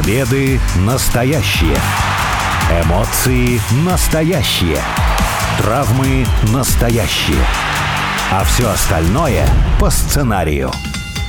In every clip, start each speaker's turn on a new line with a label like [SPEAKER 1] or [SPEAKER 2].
[SPEAKER 1] Победы настоящие. Эмоции настоящие. Травмы настоящие. А все остальное по сценарию.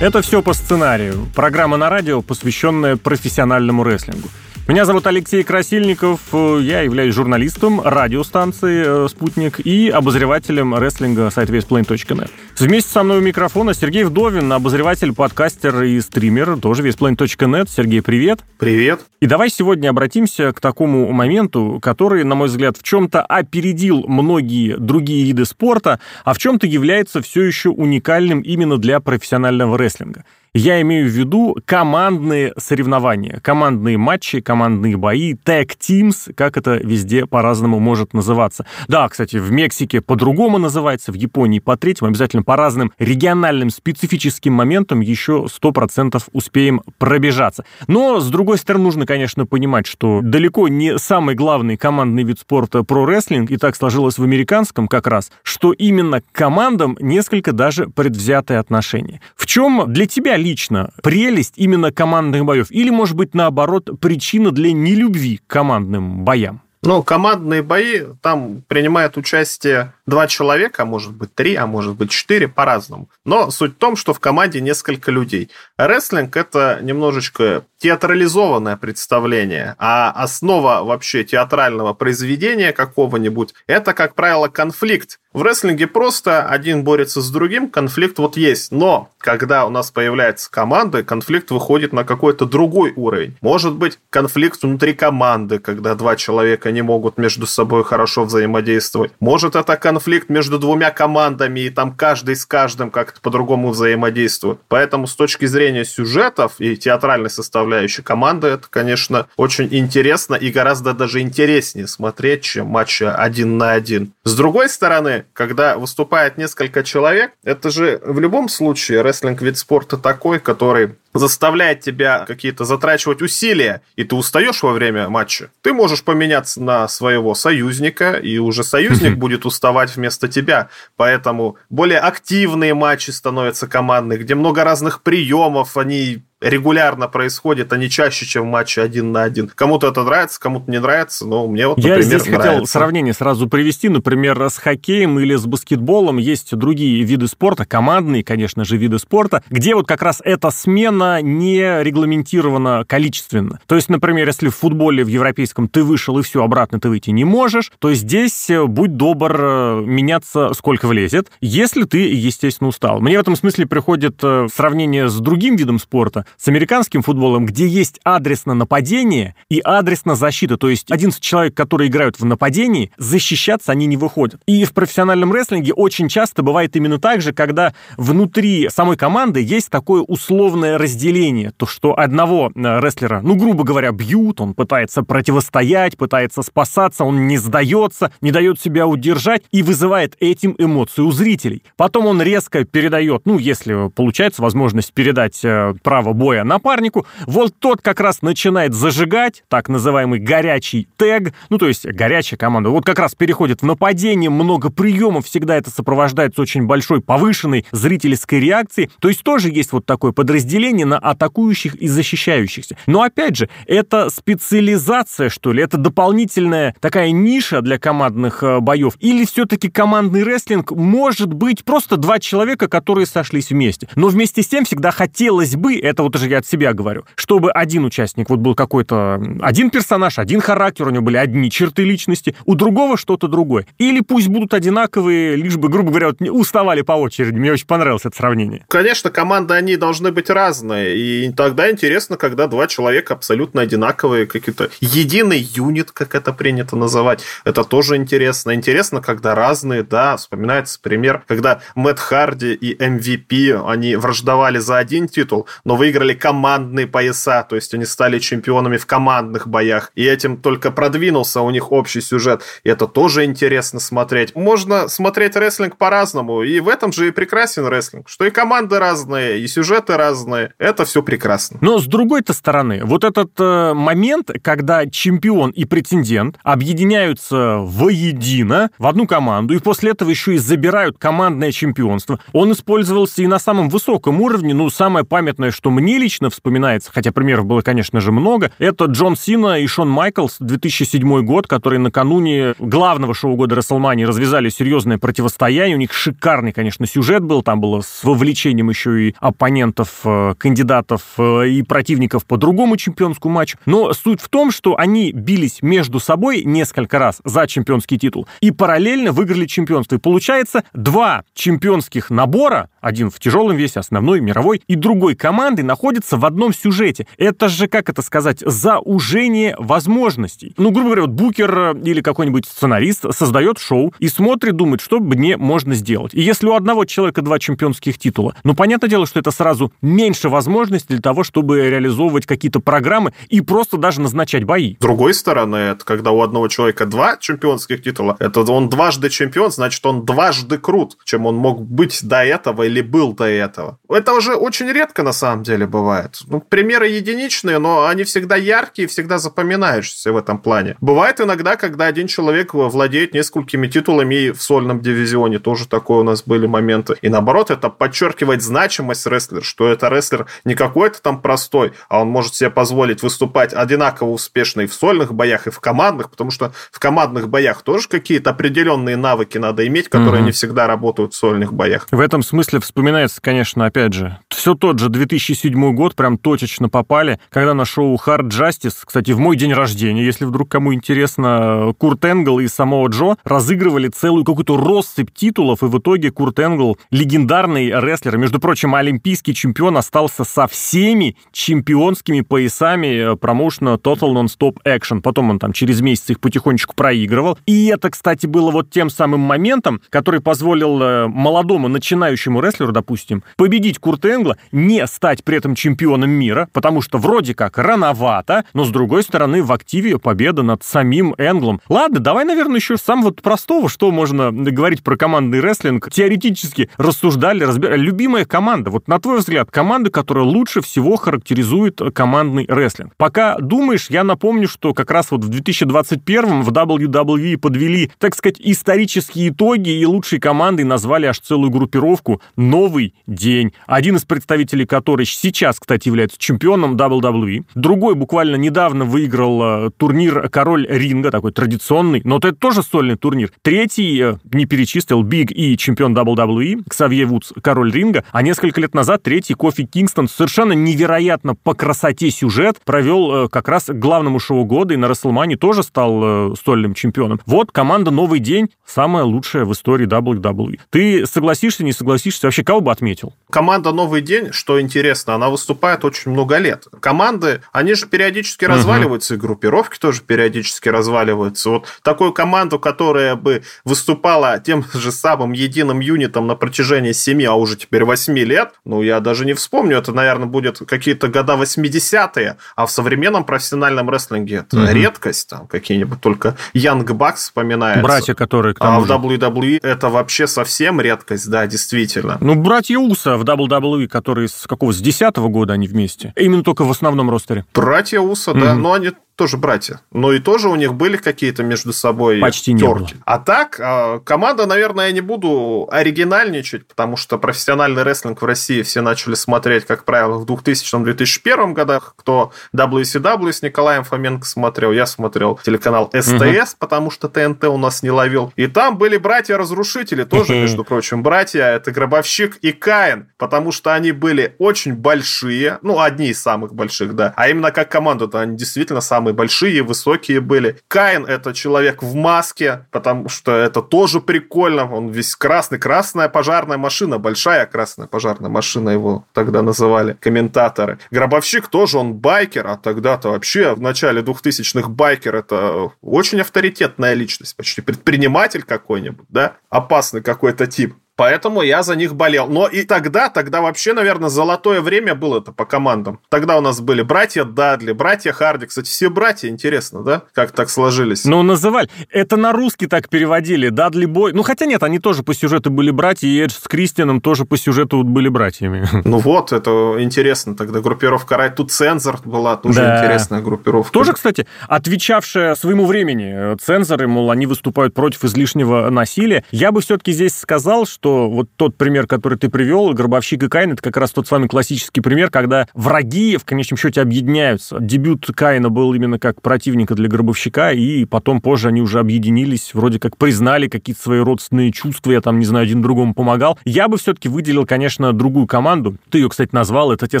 [SPEAKER 2] Это все по сценарию. Программа на радио, посвященная профессиональному рестлингу. Меня зовут Алексей Красильников, я являюсь журналистом радиостанции э, «Спутник» и обозревателем рестлинга сайта весплейн.нет. Вместе со мной у микрофона Сергей Вдовин, обозреватель, подкастер и стример, тоже весплейн.нет. Сергей, привет.
[SPEAKER 3] Привет.
[SPEAKER 2] И давай сегодня обратимся к такому моменту, который, на мой взгляд, в чем-то опередил многие другие виды спорта, а в чем-то является все еще уникальным именно для профессионального рестлинга. Я имею в виду командные соревнования, командные матчи, командные бои, tag teams, как это везде по-разному может называться. Да, кстати, в Мексике по-другому называется, в Японии по третьему, обязательно по разным региональным специфическим моментам еще 100% успеем пробежаться. Но, с другой стороны, нужно, конечно, понимать, что далеко не самый главный командный вид спорта про рестлинг, и так сложилось в американском как раз, что именно к командам несколько даже предвзятое отношение. В чем для тебя лично прелесть именно командных боев? Или, может быть, наоборот, причина для нелюбви к командным боям?
[SPEAKER 3] Ну, командные бои, там принимают участие два человека, может быть три, а может быть четыре, по-разному. Но суть в том, что в команде несколько людей. Рестлинг – это немножечко театрализованное представление, а основа вообще театрального произведения какого-нибудь – это, как правило, конфликт. В рестлинге просто один борется с другим, конфликт вот есть. Но когда у нас появляется команда, конфликт выходит на какой-то другой уровень. Может быть, конфликт внутри команды, когда два человека не могут между собой хорошо взаимодействовать. Может, это конфликт между двумя командами, и там каждый с каждым как-то по-другому взаимодействует. Поэтому с точки зрения сюжетов и театральной составляющей команды, это, конечно, очень интересно и гораздо даже интереснее смотреть, чем матчи один на один. С другой стороны, когда выступает несколько человек, это же в любом случае рестлинг вид спорта такой, который заставляет тебя какие-то затрачивать усилия, и ты устаешь во время матча, ты можешь поменяться на своего союзника, и уже союзник будет уставать вместо тебя. Поэтому более активные матчи становятся командные, где много разных приемов, они регулярно происходит, а не чаще, чем в матче один на один. Кому-то это нравится, кому-то не нравится, но мне вот,
[SPEAKER 2] например,
[SPEAKER 3] Я
[SPEAKER 2] здесь нравится. хотел сравнение сразу привести, например, с хоккеем или с баскетболом. Есть другие виды спорта, командные, конечно же, виды спорта, где вот как раз эта смена не регламентирована количественно. То есть, например, если в футболе в европейском ты вышел и все, обратно ты выйти не можешь, то здесь, э, будь добр, э, меняться сколько влезет, если ты, естественно, устал. Мне в этом смысле приходит э, сравнение с другим видом спорта, с американским футболом, где есть адресно нападение и адресно защита. То есть 11 человек, которые играют в нападении, защищаться они не выходят. И в профессиональном рестлинге очень часто бывает именно так же, когда внутри самой команды есть такое условное разделение. То, что одного э, рестлера, ну, грубо говоря, бьют, он пытается противостоять, пытается спасаться, он не сдается, не дает себя удержать и вызывает этим эмоции у зрителей. Потом он резко передает, ну, если получается возможность передать э, право боя напарнику, вот тот как раз начинает зажигать, так называемый горячий тег, ну то есть горячая команда, вот как раз переходит в нападение, много приемов, всегда это сопровождается очень большой повышенной зрительской реакцией, то есть тоже есть вот такое подразделение на атакующих и защищающихся. Но опять же, это специализация, что ли, это дополнительная такая ниша для командных э, боев, или все-таки командный рестлинг может быть просто два человека, которые сошлись вместе. Но вместе с тем всегда хотелось бы, это вот уже я от себя говорю, чтобы один участник, вот был какой-то один персонаж, один характер, у него были одни черты личности, у другого что-то другое. Или пусть будут одинаковые, лишь бы, грубо говоря, вот уставали по очереди. Мне очень понравилось это сравнение.
[SPEAKER 3] Конечно, команды, они должны быть разные, и тогда интересно, когда два человека абсолютно одинаковые, какие-то единый юнит, как это принято называть, это тоже интересно. Интересно, когда разные, да, вспоминается пример, когда Мэтт Харди и MVP, они враждовали за один титул, но выиграли выиграли командные пояса, то есть они стали чемпионами в командных боях, и этим только продвинулся у них общий сюжет, и это тоже интересно смотреть. Можно смотреть рестлинг по-разному, и в этом же и прекрасен рестлинг, что и команды разные, и сюжеты разные, это все прекрасно.
[SPEAKER 2] Но с другой-то стороны, вот этот э, момент, когда чемпион и претендент объединяются воедино в одну команду, и после этого еще и забирают командное чемпионство, он использовался и на самом высоком уровне. Ну, самое памятное, что мне лично вспоминается, хотя примеров было, конечно же, много, это Джон Сина и Шон Майклс, 2007 год, который накануне главного шоу года Расселмани развязали серьезное противостояние. У них шикарный, конечно, сюжет был. Там было с вовлечением еще и оппонентов, э, кандидатов э, и противников по другому чемпионскому матчу. Но суть в том, что они бились между собой несколько раз за чемпионский титул и параллельно выиграли чемпионство. И получается два чемпионских набора, один в тяжелом весе, основной, мировой, и другой команды находятся в одном сюжете. Это же, как это сказать, заужение возможностей. Ну, грубо говоря, вот букер э, или какой-нибудь сценарист создает шоу и смотрит, думает, что мне можно сделать. И если у одного человека два чемпионских титула, ну, понятное дело, что это сразу меньше возможностей для того, чтобы реализовывать какие-то программы и просто даже назначать бои.
[SPEAKER 3] С другой стороны, это когда у одного человека два чемпионских титула, это он дважды чемпион, значит, он дважды крут, чем он мог быть до этого или был до этого. Это уже очень редко на самом деле бывает. Ну, примеры единичные, но они всегда яркие, всегда запоминающиеся в этом плане. Бывает иногда, когда один человек владеет несколькими титулами в сольном дивизионе, тоже такое у нас были моменты. И наоборот, это подчеркивает значимость рестлера, что это рестлер не какой-то там простой, а он может себе позволить выступать одинаково успешно и в сольных боях, и в командных, потому что в командных боях тоже какие-то определенные навыки надо иметь, которые угу. не всегда работают в сольных боях.
[SPEAKER 2] В этом смысле вспоминается, конечно, опять же, все тот же 2007 год, прям точечно попали, когда на шоу Hard Justice, кстати, в мой день рождения, если вдруг кому интересно, Курт Энгл и самого Джо разыгрывали целую какую-то россыпь титулов, и в итоге Курт Энгл, легендарный рестлер, между прочим, олимпийский чемпион, остался со всеми чемпионскими поясами э, промоушена Total Non-Stop Action. Потом он там через месяц их потихонечку проигрывал. И это, кстати, было вот тем самым моментом, который позволил э, молодому начинающему рестлеру, допустим, победить Курт Энгла, не стать при этом чемпионом мира, потому что вроде как рановато, но с другой стороны в активе победа над самим Энглом. Ладно, давай, наверное, еще сам вот простого, что можно говорить про командный рестлинг. Теоретически рассуждали, разбирали. Любимая команда, вот на твой взгляд, команда, которая лучше всего характеризует командный рестлинг. Пока думаешь, я напомню, что как раз вот в 2021 в WWE подвели, так сказать, исторические итоги и лучшей командой назвали аж целую группировку «Новый день». Один из представителей которой сейчас, кстати, является чемпионом WWE. Другой буквально недавно выиграл э, турнир «Король ринга», такой традиционный, но это тоже сольный турнир. Третий э, не перечислил Big E чемпион WWE, Ксавье Вудс, король ринга, а несколько лет назад третий Кофи Кингстон совершенно невероятно по красоте сюжет провел э, как раз главному шоу года и на Расселмане тоже стал сольным чемпионом. Вот команда «Новый день» самая лучшая в истории WWE. Ты согласишься, не согласишься? Вообще, кого бы отметил?
[SPEAKER 3] Команда «Новый день», что интересно, она выступает очень много лет. Команды, они же периодически угу. разваливаются, и группировки тоже периодически разваливаются. Вот такую команду, которая бы выступала тем же самым единым юнитом на протяжении 7, а уже теперь 8 лет, ну, я даже не вспомню, это, наверное, будет какие-то года 80-е, а в современном профессиональном рестлинге это угу. редкость, там какие-нибудь только Young Bucks вспоминается.
[SPEAKER 2] Братья, которые к
[SPEAKER 3] тому А же. в WWE это вообще совсем редкость, да, действительно.
[SPEAKER 2] Ну, братья Уса в WWE, которые с какого, с 10 года они вместе. Именно только в основном ростере.
[SPEAKER 3] Братья Уса, да, mm-hmm. но они тоже братья. Но и тоже у них были какие-то между собой
[SPEAKER 2] Почти терки. не было.
[SPEAKER 3] А так, а, команда, наверное, я не буду оригинальничать, потому что профессиональный рестлинг в России все начали смотреть, как правило, в 2000-2001 годах. Кто WCW с Николаем Фоменко смотрел, я смотрел телеканал СТС, угу. потому что ТНТ у нас не ловил. И там были братья-разрушители, тоже, между прочим, братья. Это Гробовщик и Каин, потому что они были очень большие, ну, одни из самых больших, да. А именно как команда-то они действительно самые самые большие, высокие были. Каин — это человек в маске, потому что это тоже прикольно. Он весь красный. Красная пожарная машина, большая красная пожарная машина его тогда называли комментаторы. Гробовщик тоже, он байкер, а тогда-то вообще в начале 2000-х байкер — это очень авторитетная личность, почти предприниматель какой-нибудь, да? Опасный какой-то тип. Поэтому я за них болел. Но и тогда, тогда вообще, наверное, золотое время было это по командам. Тогда у нас были братья Дадли, братья Харди. Кстати, все братья, интересно, да? Как так сложились?
[SPEAKER 2] Ну, называли. Это на русский так переводили. Дадли Бой. Ну, хотя нет, они тоже по сюжету были братья, и Эдж с Кристианом тоже по сюжету были братьями.
[SPEAKER 3] Ну вот, это интересно. Тогда группировка Рай. Тут Цензор была тоже да. интересная группировка.
[SPEAKER 2] Тоже, кстати, отвечавшая своему времени. Цензоры, мол, они выступают против излишнего насилия. Я бы все-таки здесь сказал, что вот тот пример, который ты привел, Гробовщик и Каин, это как раз тот самый классический пример, когда враги в конечном счете объединяются. Дебют Каина был именно как противника для Гробовщика, и потом позже они уже объединились, вроде как признали какие-то свои родственные чувства, я там, не знаю, один другому помогал. Я бы все-таки выделил, конечно, другую команду. Ты ее, кстати, назвал, это те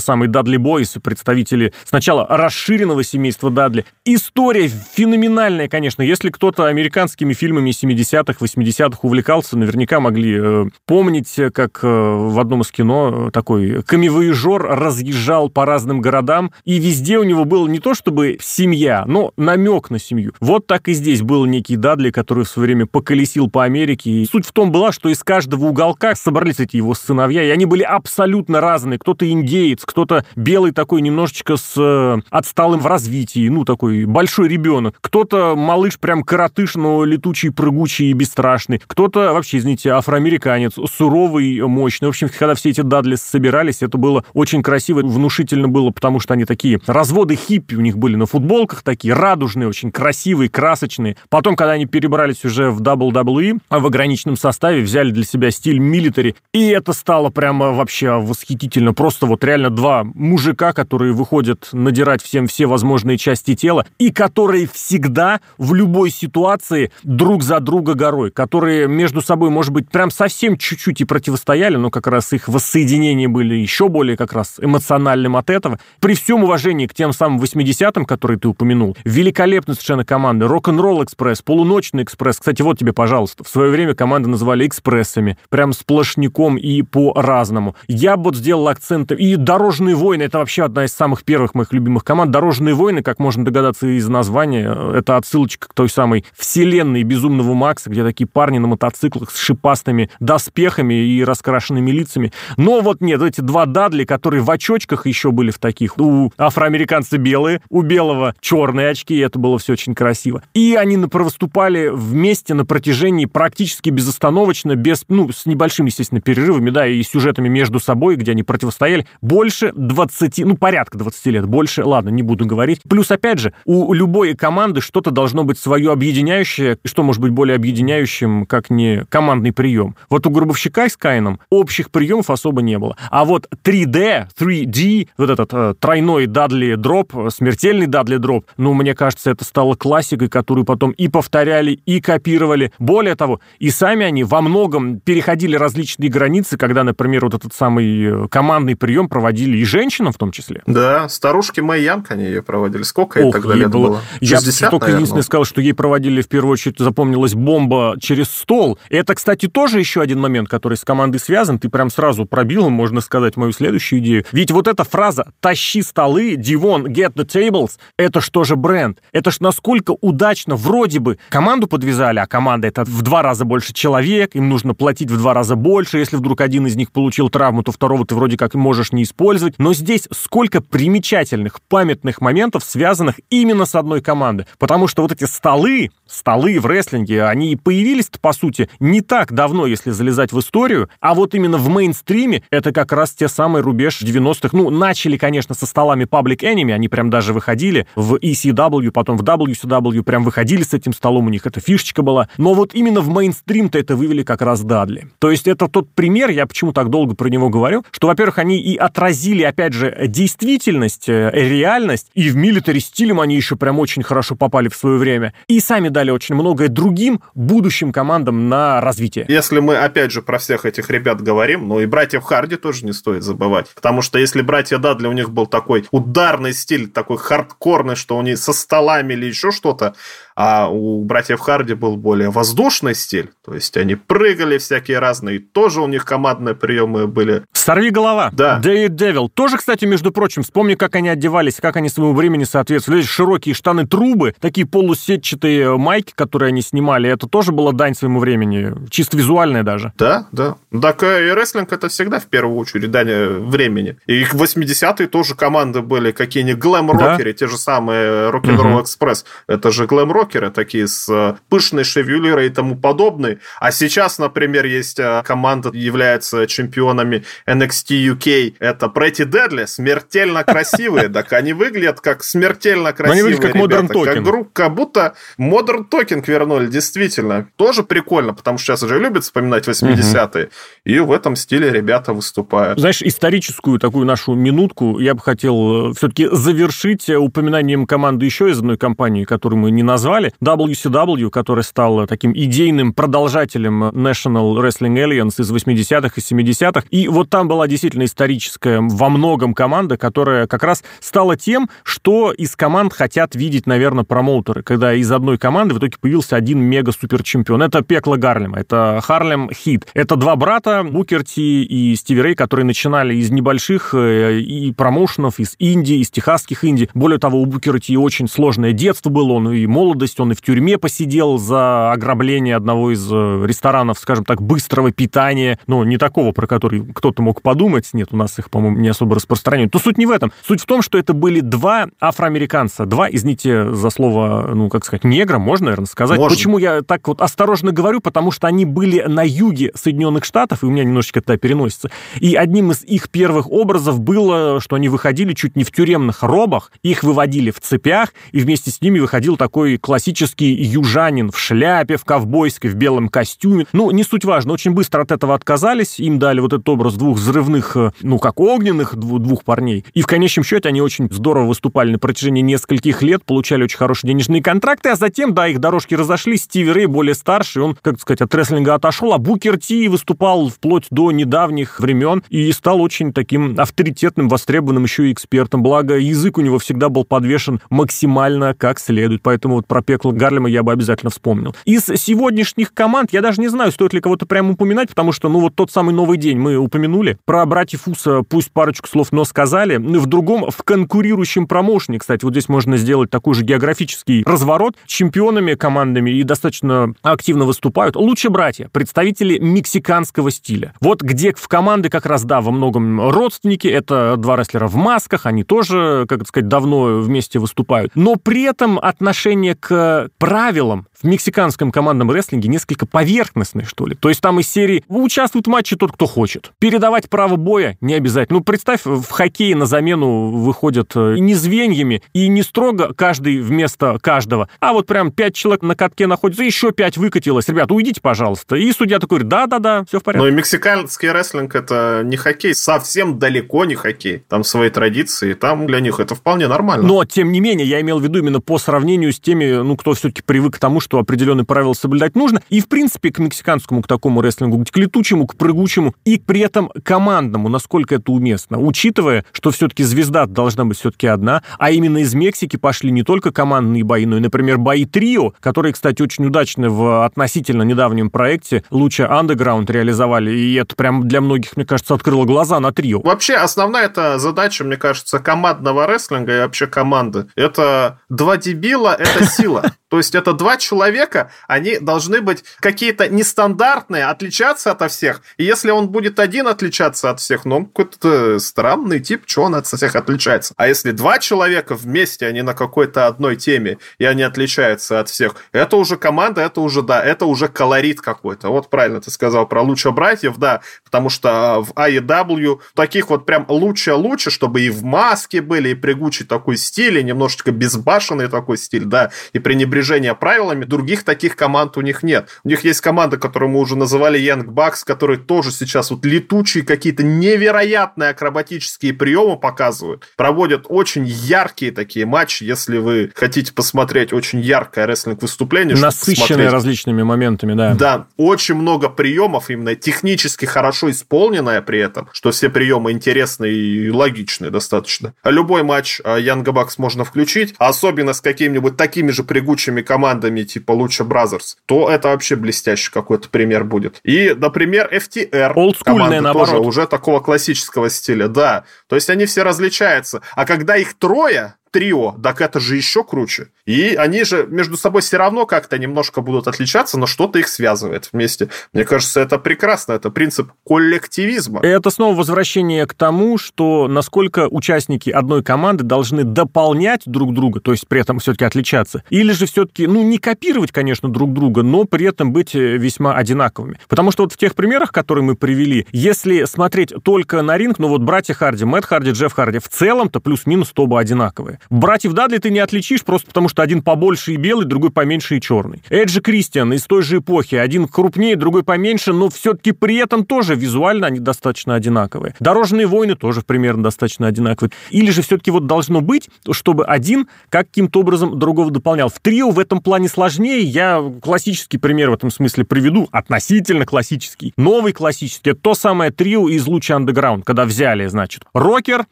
[SPEAKER 2] самые Дадли Бойс, представители сначала расширенного семейства Дадли. История феноменальная, конечно. Если кто-то американскими фильмами 70-х, 80-х увлекался, наверняка могли э, помнить, как э, в одном из кино такой камевоежор разъезжал по разным городам, и везде у него был не то чтобы семья, но намек на семью. Вот так и здесь был некий Дадли, который в свое время поколесил по Америке. И суть в том была, что из каждого уголка собрались эти его сыновья, и они были абсолютно разные. Кто-то индеец, кто-то белый такой немножечко с э, отсталым в развитии, ну, такой большой ребенок. Кто-то малыш прям коротыш, но летучий, прыгучий и бесстрашный. Кто-то вообще, извините, афроамериканец, суровый, мощный. В общем, когда все эти Дадлис собирались, это было очень красиво, внушительно было, потому что они такие разводы хиппи у них были на футболках, такие радужные, очень красивые, красочные. Потом, когда они перебрались уже в WWE, в ограниченном составе, взяли для себя стиль милитари, и это стало прямо вообще восхитительно. Просто вот реально два мужика, которые выходят надирать всем все возможные части тела, и которые всегда в любой ситуации друг за друга горой, которые между собой, может быть, прям совсем чуть-чуть и противостояли, но как раз их воссоединения были еще более как раз эмоциональным от этого. При всем уважении к тем самым 80-м, которые ты упомянул, великолепная совершенно команда, рок-н-ролл экспресс, полуночный экспресс. Кстати, вот тебе, пожалуйста, в свое время команды называли экспрессами, прям сплошняком и по-разному. Я вот сделал акцент, и «Дорожные войны» — это вообще одна из самых первых моих любимых команд. «Дорожные войны», как можно догадаться из названия, это отсылочка к той самой вселенной Безумного Макса, где такие парни на мотоциклах с шипастыми доспехами и раскрашенными лицами. Но вот нет, эти два Дадли, которые в очочках еще были в таких. У афроамериканца белые, у белого черные очки, и это было все очень красиво. И они выступали вместе на протяжении практически безостановочно, без, ну, с небольшими, естественно, перерывами, да, и сюжетами между собой, где они противостояли, больше 20, ну, порядка 20 лет, больше, ладно, не буду говорить. Плюс, опять же, у любой команды что-то должно быть свое объединяющее, что может быть более объединяющим, как не командный прием. Вот у Гробовщика с Кайном общих приемов особо не было. А вот 3D, 3D, вот этот э, тройной Дадли дроп, смертельный Дадли дроп, ну, мне кажется, это стало классикой, которую потом и повторяли, и копировали. Более того, и сами они во многом переходили различные границы, когда, например, вот этот самый э, командный прием проводили и женщинам в том числе.
[SPEAKER 3] Да, старушки Мэй Янг они ее проводили. Сколько ей тогда лет было? было?
[SPEAKER 2] 60, Я только единственное сказал, что ей проводили в первую очередь, запомнилась бомба через стол. Это, кстати, тоже еще один момент, который с командой связан. Ты прям сразу пробил, можно сказать, мою следующую идею. Ведь вот эта фраза «тащи столы», «Дивон, get the tables», это что же бренд? Это ж насколько удачно вроде бы команду подвязали, а команда это в два раза больше человек, им нужно платить в два раза больше. Если вдруг один из них получил травму, то второго ты вроде как можешь не использовать. Но здесь сколько примечательных, памятных моментов, связанных именно с одной командой. Потому что вот эти столы, столы в рестлинге, они появились по сути, не так давно, если залезать в историю, а вот именно в мейнстриме это как раз те самые рубеж 90-х. Ну, начали, конечно, со столами Public Enemy, они прям даже выходили в ECW, потом в WCW, прям выходили с этим столом, у них эта фишечка была. Но вот именно в мейнстрим-то это вывели как раз Дадли. То есть это тот пример, я почему так долго про него говорю, что, во-первых, они и отразили, опять же, действительность, э, реальность, и в милитари стилем они еще прям очень хорошо попали в свое время, и сами дали очень многое другим будущим командам на развитие.
[SPEAKER 3] Если мы, опять же, про всех этих ребят говорим, ну и братьев Харди тоже не стоит забывать, потому что если братья Дадли, у них был такой ударный стиль, такой хардкорный, что они со столами или еще что-то, а у братьев Харди был более воздушный стиль, то есть они прыгали всякие разные, тоже у них командные приемы были.
[SPEAKER 2] Сорви голова.
[SPEAKER 3] Да.
[SPEAKER 2] Дэвид Девил. Тоже, кстати, между прочим, вспомни, как они одевались, как они своему времени соответствовали. Широкие штаны-трубы, такие полусетчатые майки, которые они снимали, это тоже была дань своему времени, чисто визуальная даже.
[SPEAKER 3] Да, да. Так и рестлинг это всегда в первую очередь дань времени. И в 80-е тоже команды были какие-нибудь глэм-рокеры, да? те же самые Rock'n'Roll Express. Это же глэм-рокеры такие с пышной шевелюрой и тому подобное. А сейчас, например, есть э, команда, является чемпионами NXT UK. Это Pretty Deadly, смертельно красивые. Так они выглядят как смертельно красивые
[SPEAKER 2] Они выглядят как Modern Talking.
[SPEAKER 3] Как будто Modern Talking вернули, действительно. Тоже прикольно, потому что сейчас уже любят вспоминать 80-е. И в этом стиле ребята выступают.
[SPEAKER 2] Знаешь, историческую такую нашу минутку я бы хотел э, все-таки завершить упоминанием команды еще из одной компании, которую мы не назвали. WCW, которая стала таким идейным продолжателем National Wrestling Alliance из 80-х и 70-х. И вот там была действительно историческая во многом команда, которая как раз стала тем, что из команд хотят видеть, наверное, промоутеры, когда из одной команды в итоге появился один мега-супер-чемпион. Это Пекло Гарлема, это Харлем Хит. Это два брата, Букерти и Стиви Рей, которые начинали из небольших э, и промоушенов, из Индии, из техасских Индий. Более того, у Букерти очень сложное детство было, он и молодость, он и в тюрьме посидел за ограбление одного из э, ресторанов, скажем так, быстрого питания, но не такого, про который кто-то мог подумать, нет, у нас их, по-моему, не особо распространены. То суть не в этом. Суть в том, что это были два афроамериканца, два, извините за слово, ну, как сказать, негра, можно, наверное, сказать.
[SPEAKER 3] Можно.
[SPEAKER 2] Почему я так вот осторожно говорю? Потому что они были на юге Соединенных Штатов, и у меня немножечко это переносится. И одним из их первых образов было, что они выходили чуть не в тюремных робах, их выводили в цепях, и вместе с ними выходил такой классический южанин в шляпе, в ковбойской, в белом костюме. Ну, не суть важно, очень быстро от этого отказались, им дали вот этот образ двух взрывных, э, ну, как огненных двух парней. И в конечном счете они очень здорово выступали на протяжении нескольких лет, получали очень хорошие денежные контракты, а затем, да, их дорожки разошлись, Стиви Рэй более старший, он, как сказать, от рестлинга отошел, а Букер Ти выступал вплоть до недавних времен и стал очень таким авторитетным, востребованным еще и экспертом. Благо, язык у него всегда был подвешен максимально как следует, поэтому вот про пекло Гарлема я бы обязательно вспомнил. Из сегодняшних команд я даже не знаю, стоит ли кого-то прямо упоминать, потому что, ну, вот тот самый новый день мы упомянули. Про братьев Уса пусть парочку слов, но сказали. В другом, в конкурирующем промоушене, кстати, вот здесь можно сделать такой же географический разворот. Чемпионами командами и достаточно активно выступают лучшие братья, представители мексиканского стиля. Вот где в команды как раз, да, во многом родственники, это два рестлера в масках, они тоже, как сказать, давно вместе выступают. Но при этом отношение к правилам в мексиканском командном рестлинге несколько поверхностное, что ли. То есть там из серии участвует в матче тот, кто хочет. Передавать право боя не обязательно. Ну, представь, в хоккее на замену выходят э, не звеньями и не строго каждый вместо каждого, а вот прям пять человек на катке находится, еще пять выкатилось. Ребят, уйдите, пожалуйста. И судья такой говорит, да-да-да, все в порядке.
[SPEAKER 3] Ну и мексиканский рестлинг это не хоккей, совсем далеко не хоккей. Там свои традиции, там для них это вполне нормально.
[SPEAKER 2] Но, тем не менее, я имел в виду именно по сравнению с теми, ну, кто все-таки привык к тому, что определенные правила соблюдать нужно. И, в принципе, к мексиканскому, к такому рестлингу, к летучему, к прыгучему, и при этом командному, насколько это уместно. Учитывая, что все-таки звезда должна быть все-таки одна, а именно из Мексики пошли не только командные бои, но и, например, бои трио, которые, кстати, очень удачно в относительно недавнем проекте Луча Underground реализовали, и это прям для многих, мне кажется, открыло глаза на трио.
[SPEAKER 3] Вообще, основная эта задача, мне кажется, командного рестлинга и вообще команды. Это два дебила, это сила. То есть это два человека, они должны быть какие-то нестандартные, отличаться от всех. И если он будет один отличаться от всех, ну, какой-то странный тип, что он от всех отличается. А если два человека вместе, они на какой-то одной теме, и они отличаются от всех, это уже команда, это уже, да, это уже колорит какой-то. Вот правильно ты сказал про лучше братьев, да, потому что в AEW таких вот прям лучше-лучше, чтобы и в маске были, и прыгучий такой стиль, и немножечко безбашенный такой стиль, да, и пренебрежение пренебрежения правилами, других таких команд у них нет. У них есть команда, которую мы уже называли Young Bucks, которые тоже сейчас вот летучие какие-то невероятные акробатические приемы показывают. Проводят очень яркие такие матчи, если вы хотите посмотреть очень яркое рестлинг-выступление.
[SPEAKER 2] Насыщенное различными моментами, да.
[SPEAKER 3] Да, очень много приемов, именно технически хорошо исполненное при этом, что все приемы интересные и логичные достаточно. Любой матч Young Bucks можно включить, особенно с какими-нибудь такими же прыгучими командами типа Lucha Brothers, то это вообще блестящий какой-то пример будет. И, например, FTR.
[SPEAKER 2] Олдскульная, наоборот.
[SPEAKER 3] тоже уже такого классического стиля, да. То есть они все различаются. А когда их трое, трио, так это же еще круче. И они же между собой все равно как-то немножко будут отличаться, но что-то их связывает вместе. Мне кажется, это прекрасно, это принцип коллективизма.
[SPEAKER 2] Это снова возвращение к тому, что насколько участники одной команды должны дополнять друг друга, то есть при этом все-таки отличаться, или же все-таки, ну, не копировать, конечно, друг друга, но при этом быть э, весьма одинаковыми. Потому что вот в тех примерах, которые мы привели, если смотреть только на ринг, ну вот братья Харди, Мэтт Харди, Джефф Харди, в целом-то плюс-минус оба одинаковые. Братьев Дадли ты не отличишь просто потому, что один побольше и белый, другой поменьше и черный. Эджи Кристиан из той же эпохи, один крупнее, другой поменьше, но все-таки при этом тоже визуально они достаточно одинаковые. Дорожные войны тоже примерно достаточно одинаковые. Или же все-таки вот должно быть, чтобы один каким-то образом другого дополнял. В трио в этом плане сложнее. Я классический пример в этом смысле приведу, относительно классический. Новый классический, это то самое трио из Луча Underground, когда взяли, значит, Рокер,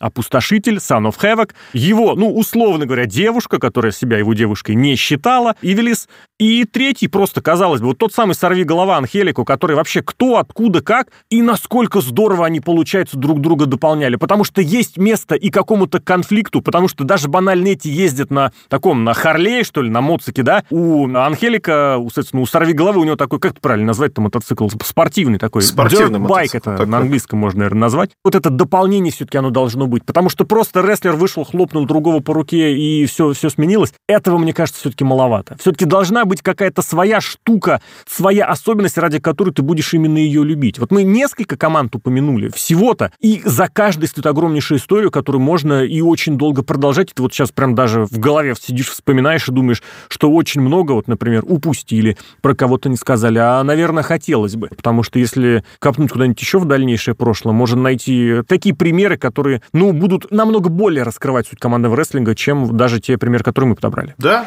[SPEAKER 2] Опустошитель, Son of Havoc, его, ну, условно говоря, девушка, которая себя его девушкой не считала, Ивелис, и третий просто, казалось бы, вот тот самый сорви голова Анхелику, который вообще кто, откуда, как, и насколько здорово они, получается, друг друга дополняли. Потому что есть место и какому-то конфликту, потому что даже банально эти ездят на таком, на Харлее, что ли, на моцике, да, у Анхелика, у, соответственно, у сорви головы у него такой, как это правильно назвать-то мотоцикл, спортивный такой.
[SPEAKER 3] Спортивный
[SPEAKER 2] байк это такой. на английском можно, наверное, назвать. Вот это дополнение все-таки оно должно быть, потому что просто рестлер вышел, хлопнул другого по руке и все, все сменилось. Этого, мне кажется, все-таки маловато. Все-таки должна быть какая-то своя штука, своя особенность, ради которой ты будешь именно ее любить. Вот мы несколько команд упомянули, всего-то, и за каждой стоит огромнейшая история, которую можно и очень долго продолжать. Ты вот сейчас прям даже в голове сидишь, вспоминаешь и думаешь, что очень много, вот, например, упустили, про кого-то не сказали, а, наверное, хотелось бы. Потому что если копнуть куда-нибудь еще в дальнейшее прошлое, можно найти такие примеры, которые, ну, будут намного более раскрывать суть командного рестлинга, чем даже те примеры, которые мы подобрали.
[SPEAKER 3] Да.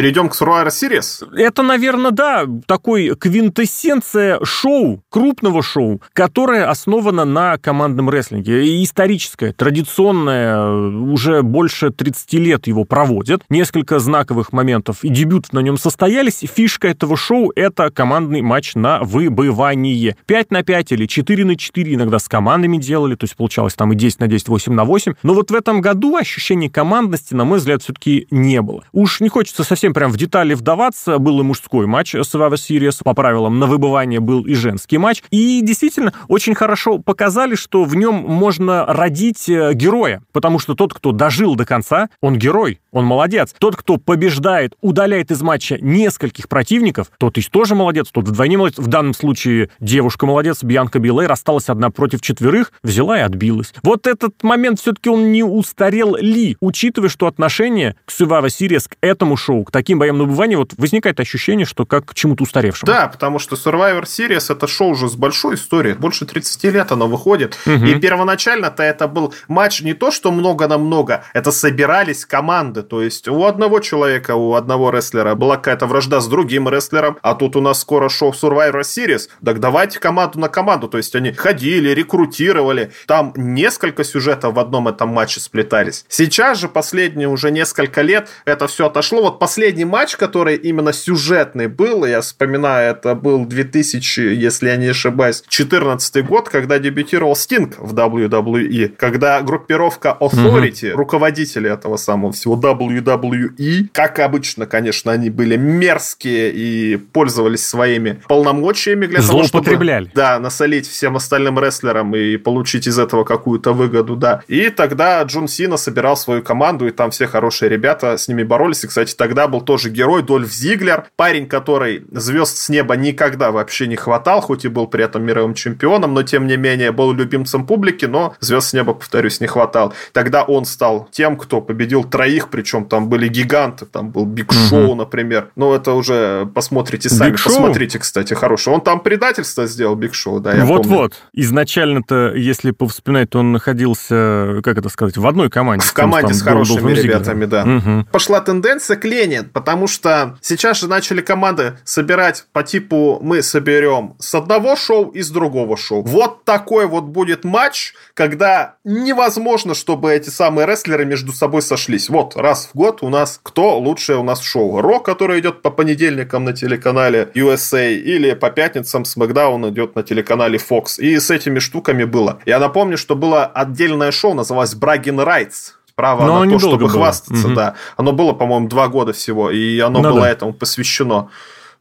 [SPEAKER 3] Перейдем к Survivor Series.
[SPEAKER 2] Это, наверное, да, такой квинтэссенция шоу, крупного шоу, которое основано на командном рестлинге. И историческое, традиционное, уже больше 30 лет его проводят. Несколько знаковых моментов и дебютов на нем состоялись. Фишка этого шоу — это командный матч на выбывание. 5 на 5 или 4 на 4 иногда с командами делали, то есть получалось там и 10 на 10, 8 на 8. Но вот в этом году ощущения командности, на мой взгляд, все-таки не было. Уж не хочется совсем совсем прям в детали вдаваться, был и мужской матч Survivor Series, по правилам на выбывание был и женский матч, и действительно очень хорошо показали, что в нем можно родить э, героя, потому что тот, кто дожил до конца, он герой, он молодец. Тот, кто побеждает, удаляет из матча нескольких противников, тот и тоже молодец, тот вдвойне молодец. В данном случае девушка молодец, Бьянка Билейр осталась одна против четверых, взяла и отбилась. Вот этот момент все-таки он не устарел ли, учитывая, что отношение к Survivor Series, к этому шоу, к таким боям на выбывание, вот возникает ощущение, что как к чему-то устаревшему.
[SPEAKER 3] Да, потому что Survivor Series это шоу уже с большой историей. Больше 30 лет оно выходит. Угу. И первоначально-то это был матч не то, что много на много, это собирались команды. То есть у одного человека, у одного рестлера была какая-то вражда с другим рестлером, а тут у нас скоро шоу Survivor Series. Так давайте команду на команду. То есть они ходили, рекрутировали. Там несколько сюжетов в одном этом матче сплетались. Сейчас же последние уже несколько лет это все отошло. Вот последний последний матч, который именно сюжетный был, я вспоминаю, это был 2000, если я не ошибаюсь, 14 год, когда дебютировал Стинг в WWE, когда группировка Authority, mm-hmm. руководители этого самого всего WWE, как обычно, конечно, они были мерзкие и пользовались своими полномочиями для того, чтобы да, насолить всем остальным рестлерам и получить из этого какую-то выгоду, да. И тогда Джон Сина собирал свою команду, и там все хорошие ребята с ними боролись. И, кстати, тогда был тоже герой, Дольф Зиглер, парень, который звезд с неба никогда вообще не хватал, хоть и был при этом мировым чемпионом, но тем не менее был любимцем публики, но звезд с неба, повторюсь, не хватал. Тогда он стал тем, кто победил троих, причем там были гиганты, там был Биг Шоу, например. Ну, это уже посмотрите сами, Big посмотрите, кстати, хороший. Он там предательство сделал, Биг Шоу, да, я
[SPEAKER 2] Вот-вот. Изначально-то, если повспоминать, то он находился, как это сказать, в одной команде.
[SPEAKER 3] В команде с хорошими ребятами, да. Угу. Пошла тенденция к Лене изменит, потому что сейчас же начали команды собирать по типу мы соберем с одного шоу и с другого шоу. Вот такой вот будет матч, когда невозможно, чтобы эти самые рестлеры между собой сошлись. Вот раз в год у нас кто лучшее у нас шоу? Рок, который идет по понедельникам на телеканале USA или по пятницам SmackDown идет на телеканале Fox. И с этими штуками было. Я напомню, что было отдельное шоу, называлось Bragging Rights право Но на то, чтобы было. хвастаться, угу. да. Оно было, по-моему, два года всего, и оно ну, было да. этому посвящено.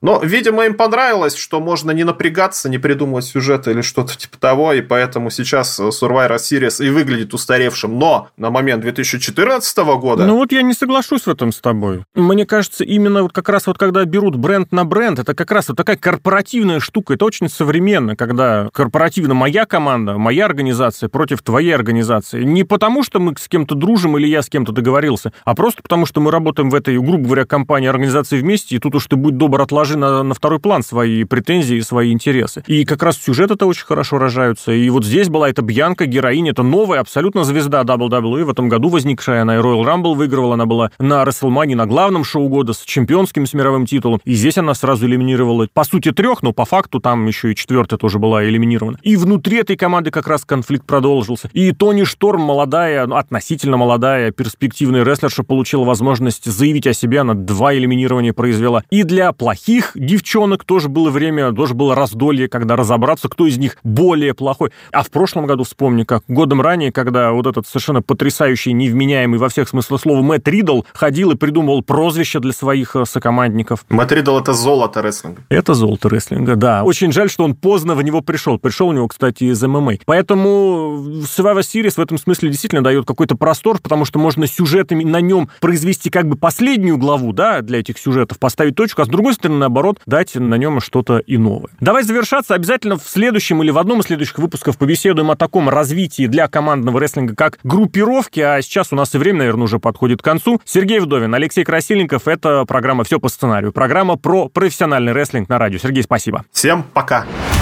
[SPEAKER 3] Но, видимо, им понравилось, что можно не напрягаться, не придумывать сюжет или что-то типа того, и поэтому сейчас Survivor Series и выглядит устаревшим. Но на момент 2014 года...
[SPEAKER 2] Ну вот я не соглашусь в этом с тобой. Мне кажется, именно вот как раз вот когда берут бренд на бренд, это как раз вот такая корпоративная штука, это очень современно, когда корпоративно моя команда, моя организация против твоей организации. Не потому, что мы с кем-то дружим или я с кем-то договорился, а просто потому, что мы работаем в этой, грубо говоря, компании, организации вместе, и тут уж ты будь добр отложить отложи на, на второй план свои претензии и свои интересы. И как раз сюжет это очень хорошо рожаются. И вот здесь была эта Бьянка, героиня, это новая абсолютно звезда WWE в этом году возникшая. Она и Royal Rumble выигрывала, она была на WrestleMania, на главном шоу года с чемпионским, с мировым титулом. И здесь она сразу элиминировала, по сути, трех, но по факту там еще и четвертая тоже была элиминирована. И внутри этой команды как раз конфликт продолжился. И Тони Шторм, молодая, ну, относительно молодая, перспективная рестлерша, получила возможность заявить о себе, она два элиминирования произвела. И для плохих других девчонок тоже было время, тоже было раздолье, когда разобраться, кто из них более плохой. А в прошлом году, вспомни, как годом ранее, когда вот этот совершенно потрясающий, невменяемый во всех смыслах слова Мэтт Ридл ходил и придумывал прозвище для своих э, сокомандников.
[SPEAKER 3] Мэтт Ридл — это золото рестлинга.
[SPEAKER 2] Это золото рестлинга, да. Очень жаль, что он поздно в него пришел. Пришел у него, кстати, из ММА. Поэтому Survivor Series в этом смысле действительно дает какой-то простор, потому что можно сюжетами на нем произвести как бы последнюю главу, да, для этих сюжетов, поставить точку, а с другой стороны, наоборот, дать на нем что-то иное. Давай завершаться. Обязательно в следующем или в одном из следующих выпусков побеседуем о таком развитии для командного рестлинга, как группировки. А сейчас у нас и время, наверное, уже подходит к концу. Сергей Вдовин, Алексей Красильников. Это программа «Все по сценарию». Программа про профессиональный рестлинг на радио. Сергей, спасибо.
[SPEAKER 3] Всем пока. Пока.